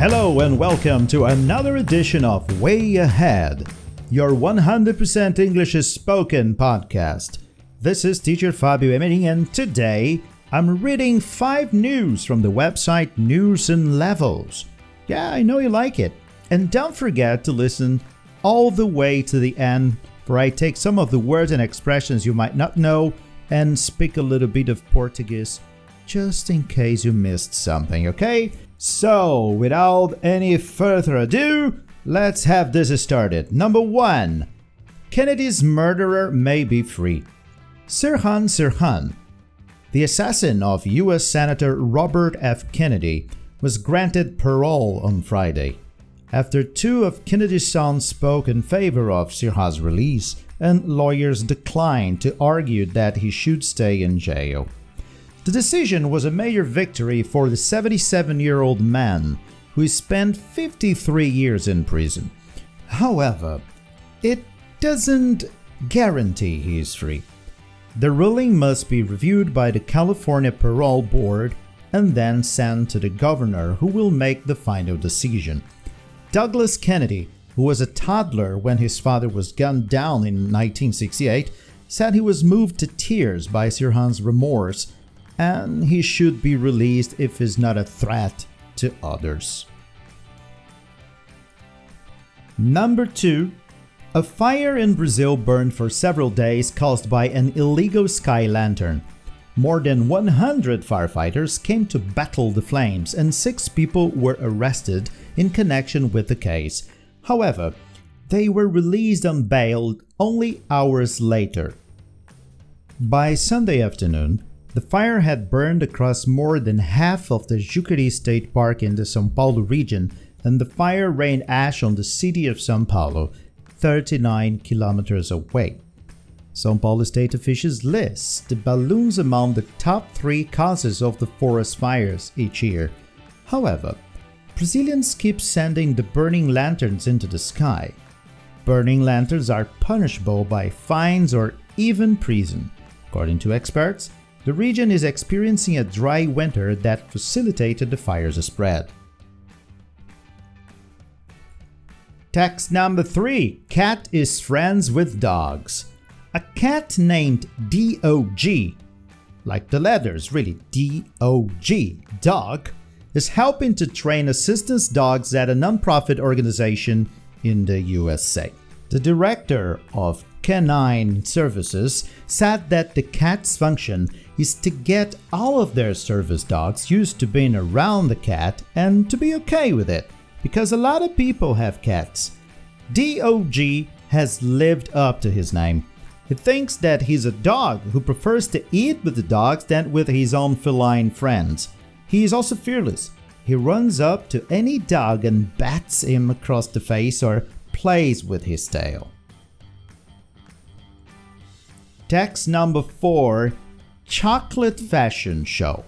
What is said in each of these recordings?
Hello and welcome to another edition of Way Ahead, your 100% English is spoken podcast. This is teacher Fabio Emery and today I'm reading 5 news from the website News and Levels. Yeah, I know you like it. And don't forget to listen all the way to the end for I take some of the words and expressions you might not know and speak a little bit of Portuguese just in case you missed something, okay? So, without any further ado, let's have this started. Number one Kennedy's murderer may be free. Sirhan Sirhan, the assassin of U.S. Senator Robert F. Kennedy, was granted parole on Friday after two of Kennedy's sons spoke in favor of Sirhan's release and lawyers declined to argue that he should stay in jail. The decision was a major victory for the 77 year old man who spent 53 years in prison. However, it doesn't guarantee he is free. The ruling must be reviewed by the California Parole Board and then sent to the governor, who will make the final decision. Douglas Kennedy, who was a toddler when his father was gunned down in 1968, said he was moved to tears by Sirhan's remorse and he should be released if he's not a threat to others. Number 2. A fire in Brazil burned for several days caused by an illegal sky lantern. More than 100 firefighters came to battle the flames, and six people were arrested in connection with the case. However, they were released on bail only hours later. By Sunday afternoon, the fire had burned across more than half of the Jucari State Park in the São Paulo region, and the fire rained ash on the city of São Paulo, 39 kilometers away. São Paulo state officials list the balloons among the top three causes of the forest fires each year. However, Brazilians keep sending the burning lanterns into the sky. Burning lanterns are punishable by fines or even prison. According to experts, the region is experiencing a dry winter that facilitated the fire's spread. Text number 3 Cat is friends with dogs. A cat named DOG, like the letters really, DOG, dog, is helping to train assistance dogs at a nonprofit organization in the USA. The director of Canine Services said that the cat's function is to get all of their service dogs used to being around the cat and to be okay with it, because a lot of people have cats. DOG has lived up to his name. He thinks that he's a dog who prefers to eat with the dogs than with his own feline friends. He is also fearless. He runs up to any dog and bats him across the face or plays with his tail. Text number 4 Chocolate Fashion Show.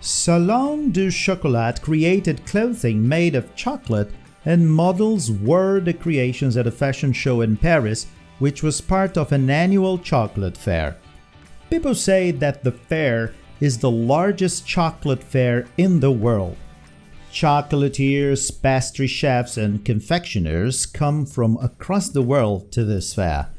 Salon du Chocolat created clothing made of chocolate, and models wore the creations at a fashion show in Paris, which was part of an annual chocolate fair. People say that the fair is the largest chocolate fair in the world. Chocolatiers, pastry chefs, and confectioners come from across the world to this fair.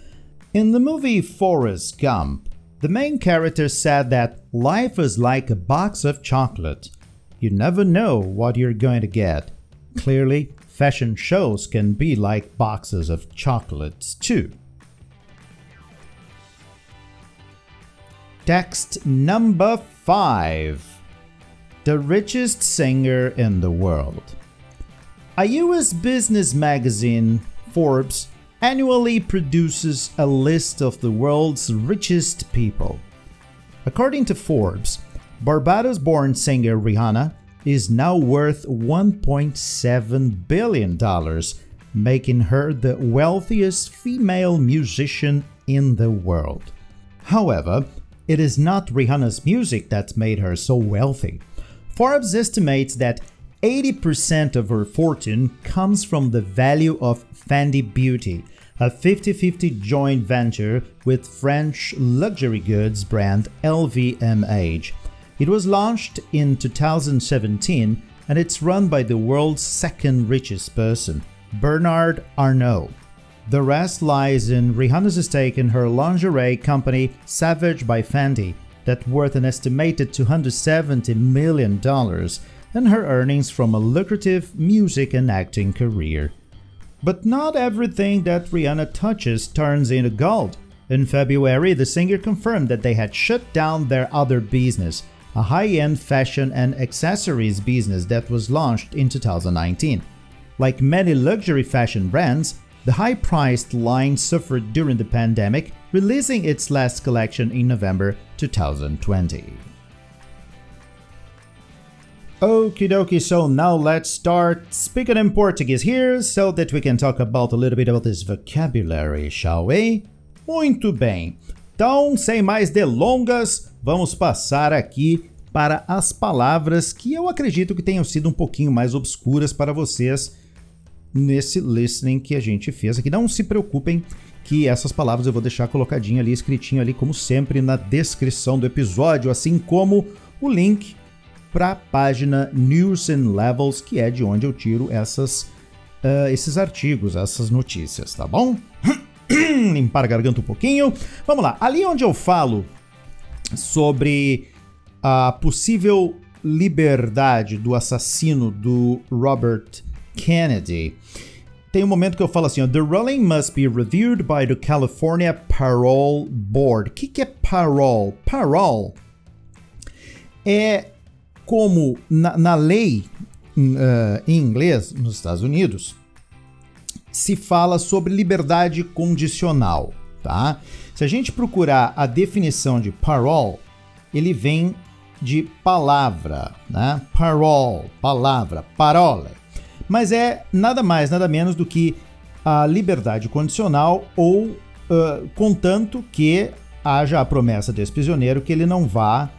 In the movie Forrest Gump, the main character said that life is like a box of chocolate. You never know what you're going to get. Clearly, fashion shows can be like boxes of chocolates too. Text number 5 The richest singer in the world. A US business magazine, Forbes, annually produces a list of the world's richest people. According to Forbes, Barbados born singer Rihanna is now worth $1.7 billion, making her the wealthiest female musician in the world. However, it is not Rihanna's music that made her so wealthy. Forbes estimates that 80% of her fortune comes from the value of Fendi Beauty, a 50 50 joint venture with French luxury goods brand LVMH. It was launched in 2017 and it's run by the world's second richest person, Bernard Arnault. The rest lies in Rihanna's stake in her lingerie company Savage by Fendi, that worth an estimated $270 million, and her earnings from a lucrative music and acting career. But not everything that Rihanna touches turns into gold. In February, the singer confirmed that they had shut down their other business, a high end fashion and accessories business that was launched in 2019. Like many luxury fashion brands, the high priced line suffered during the pandemic, releasing its last collection in November 2020. Okie dokie, so now let's start speaking in Portuguese here so that we can talk about a little bit about this vocabulary, shall we? Muito bem. Então, sem mais delongas, vamos passar aqui para as palavras que eu acredito que tenham sido um pouquinho mais obscuras para vocês nesse listening que a gente fez aqui. Não se preocupem que essas palavras eu vou deixar colocadinho ali, escritinho ali, como sempre, na descrição do episódio, assim como o link para a página and Levels, que é de onde eu tiro essas, uh, esses artigos, essas notícias, tá bom? Limpar a garganta um pouquinho. Vamos lá. Ali onde eu falo sobre a possível liberdade do assassino do Robert Kennedy, tem um momento que eu falo assim: ó, The ruling must be reviewed by the California Parole Board. O que, que é parole? Parole é como na, na lei uh, em inglês nos Estados Unidos se fala sobre liberdade condicional, tá? Se a gente procurar a definição de parole, ele vem de palavra, né? Parole, palavra, parole. Mas é nada mais, nada menos do que a liberdade condicional ou uh, contanto que haja a promessa desse prisioneiro que ele não vá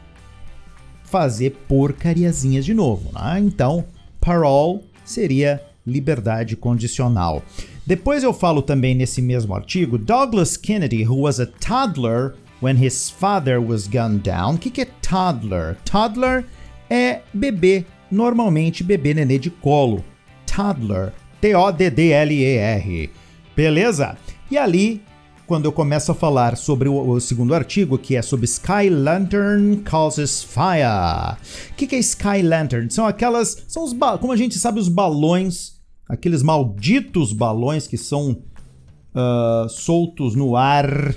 fazer porcariazinhas de novo. Né? Então, parole seria liberdade condicional. Depois eu falo também nesse mesmo artigo, Douglas Kennedy, who was a toddler when his father was gunned down. O que, que é toddler? Toddler é bebê, normalmente bebê nenê de colo. Toddler, T-O-D-D-L-E-R. Beleza? E ali quando eu começo a falar sobre o, o segundo artigo, que é sobre Sky Lantern Causes Fire. O que, que é Sky Lantern? São aquelas. São os como a gente sabe, os balões, aqueles malditos balões que são uh, soltos no ar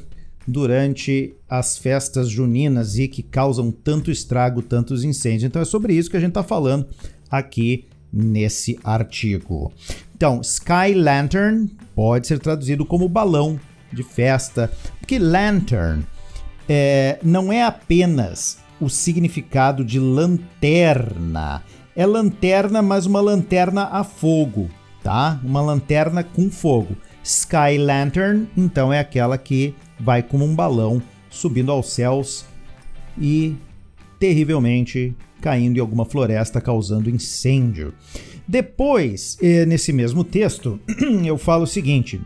durante as festas juninas e que causam tanto estrago, tantos incêndios. Então é sobre isso que a gente está falando aqui nesse artigo. Então, Sky Lantern pode ser traduzido como balão de festa. Porque lantern é, não é apenas o significado de lanterna. É lanterna, mas uma lanterna a fogo, tá? Uma lanterna com fogo. Sky Lantern, então, é aquela que vai como um balão subindo aos céus e terrivelmente caindo em alguma floresta, causando incêndio. Depois, eh, nesse mesmo texto, eu falo o seguinte: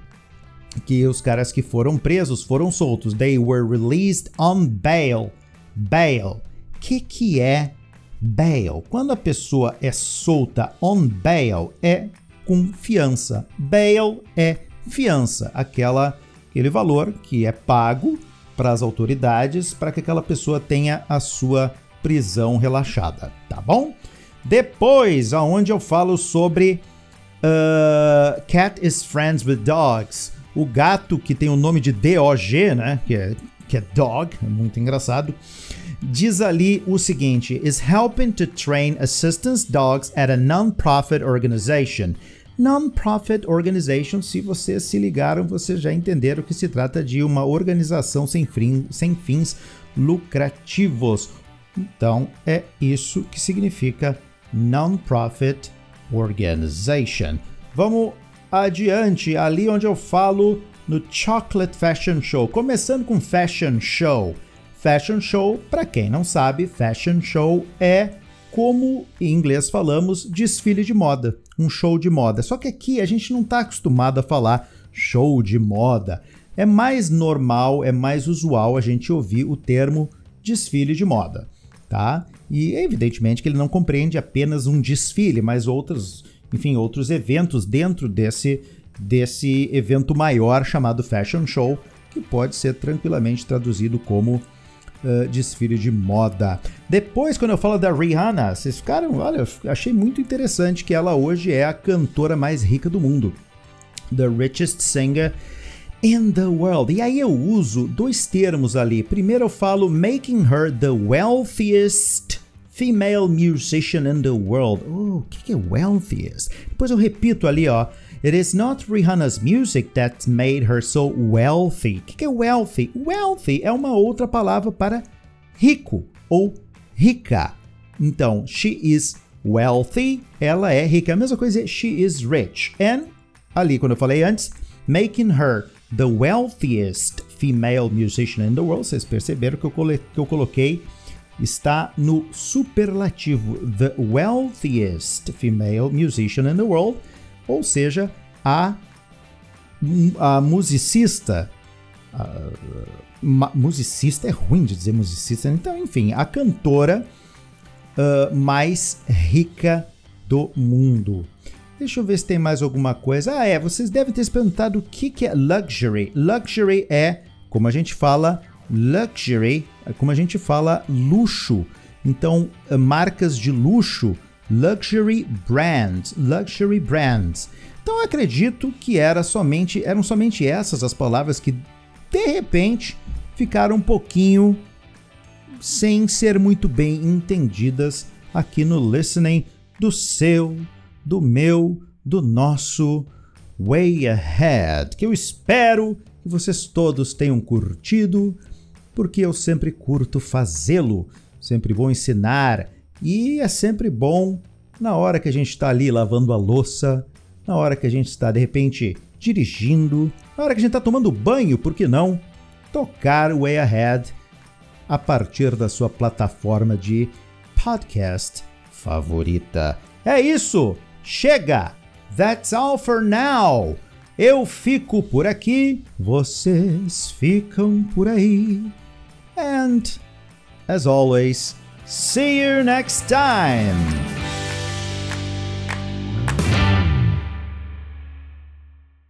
que os caras que foram presos foram soltos. They were released on bail. Bail. Que, que é bail? Quando a pessoa é solta on bail, é com fiança. Bail é fiança, aquela, aquele valor que é pago para as autoridades para que aquela pessoa tenha a sua prisão relaxada, tá bom? Depois, aonde eu falo sobre uh, cat is friends with dogs o gato que tem o nome de DOG, né? Que é, que é dog, é muito engraçado. Diz ali o seguinte: is helping to train assistance dogs at a non-profit organization. Non-profit organization, se vocês se ligaram, vocês já entenderam que se trata de uma organização sem, fim, sem fins lucrativos. Então, é isso que significa non-profit organization. Vamos adiante, ali onde eu falo no Chocolate Fashion Show. Começando com Fashion Show. Fashion Show, para quem não sabe, Fashion Show é como em inglês falamos desfile de moda, um show de moda. Só que aqui a gente não está acostumado a falar show de moda. É mais normal, é mais usual a gente ouvir o termo desfile de moda, tá? E evidentemente que ele não compreende apenas um desfile, mas outros, enfim, outros eventos dentro desse desse evento maior chamado Fashion Show, que pode ser tranquilamente traduzido como uh, desfile de moda. Depois, quando eu falo da Rihanna, vocês ficaram, olha, achei muito interessante que ela hoje é a cantora mais rica do mundo. The richest singer in the world. E aí eu uso dois termos ali. Primeiro eu falo making her the wealthiest female musician in the world. Oh, o que é wealthiest? Depois eu repito ali, ó. It is not Rihanna's music that made her so wealthy. O que é wealthy? Wealthy é uma outra palavra para rico ou rica. Então, she is wealthy, ela é rica. A mesma coisa é she is rich. And, ali, quando eu falei antes, making her the wealthiest female musician in the world. Vocês perceberam que eu, que eu coloquei está no superlativo the wealthiest female musician in the world, ou seja, a, a musicista. A, ma, musicista é ruim de dizer musicista, então, enfim, a cantora uh, mais rica do mundo. Deixa eu ver se tem mais alguma coisa. Ah, é, vocês devem ter se perguntado o que, que é luxury. Luxury é, como a gente fala, luxury, como a gente fala, luxo. Então, eh, marcas de luxo, luxury brands, luxury brands. Então, acredito que era somente, eram somente essas as palavras que, de repente, ficaram um pouquinho sem ser muito bem entendidas aqui no listening do seu do meu, do nosso Way Ahead, que eu espero que vocês todos tenham curtido, porque eu sempre curto fazê-lo, sempre vou ensinar e é sempre bom na hora que a gente está ali lavando a louça, na hora que a gente está de repente dirigindo, na hora que a gente está tomando banho, por que não? Tocar Way Ahead a partir da sua plataforma de podcast favorita. É isso! Chega! That's all for now! Eu fico por aqui, vocês ficam por aí. And, as always, see you next time!